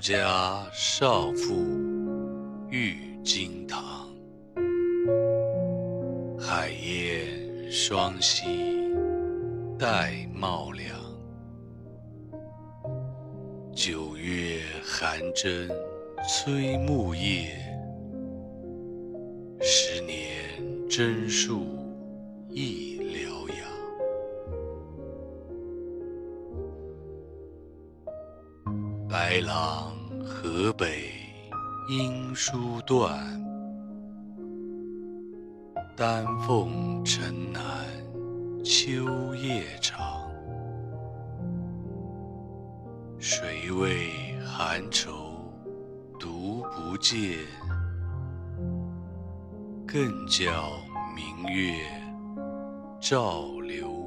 家少妇郁金堂，海燕双栖带茂凉。九月寒针催木叶，十年榛树忆辽阳。白狼河北音书断，丹凤城南秋夜长。谁为寒愁独不见？更教明月照流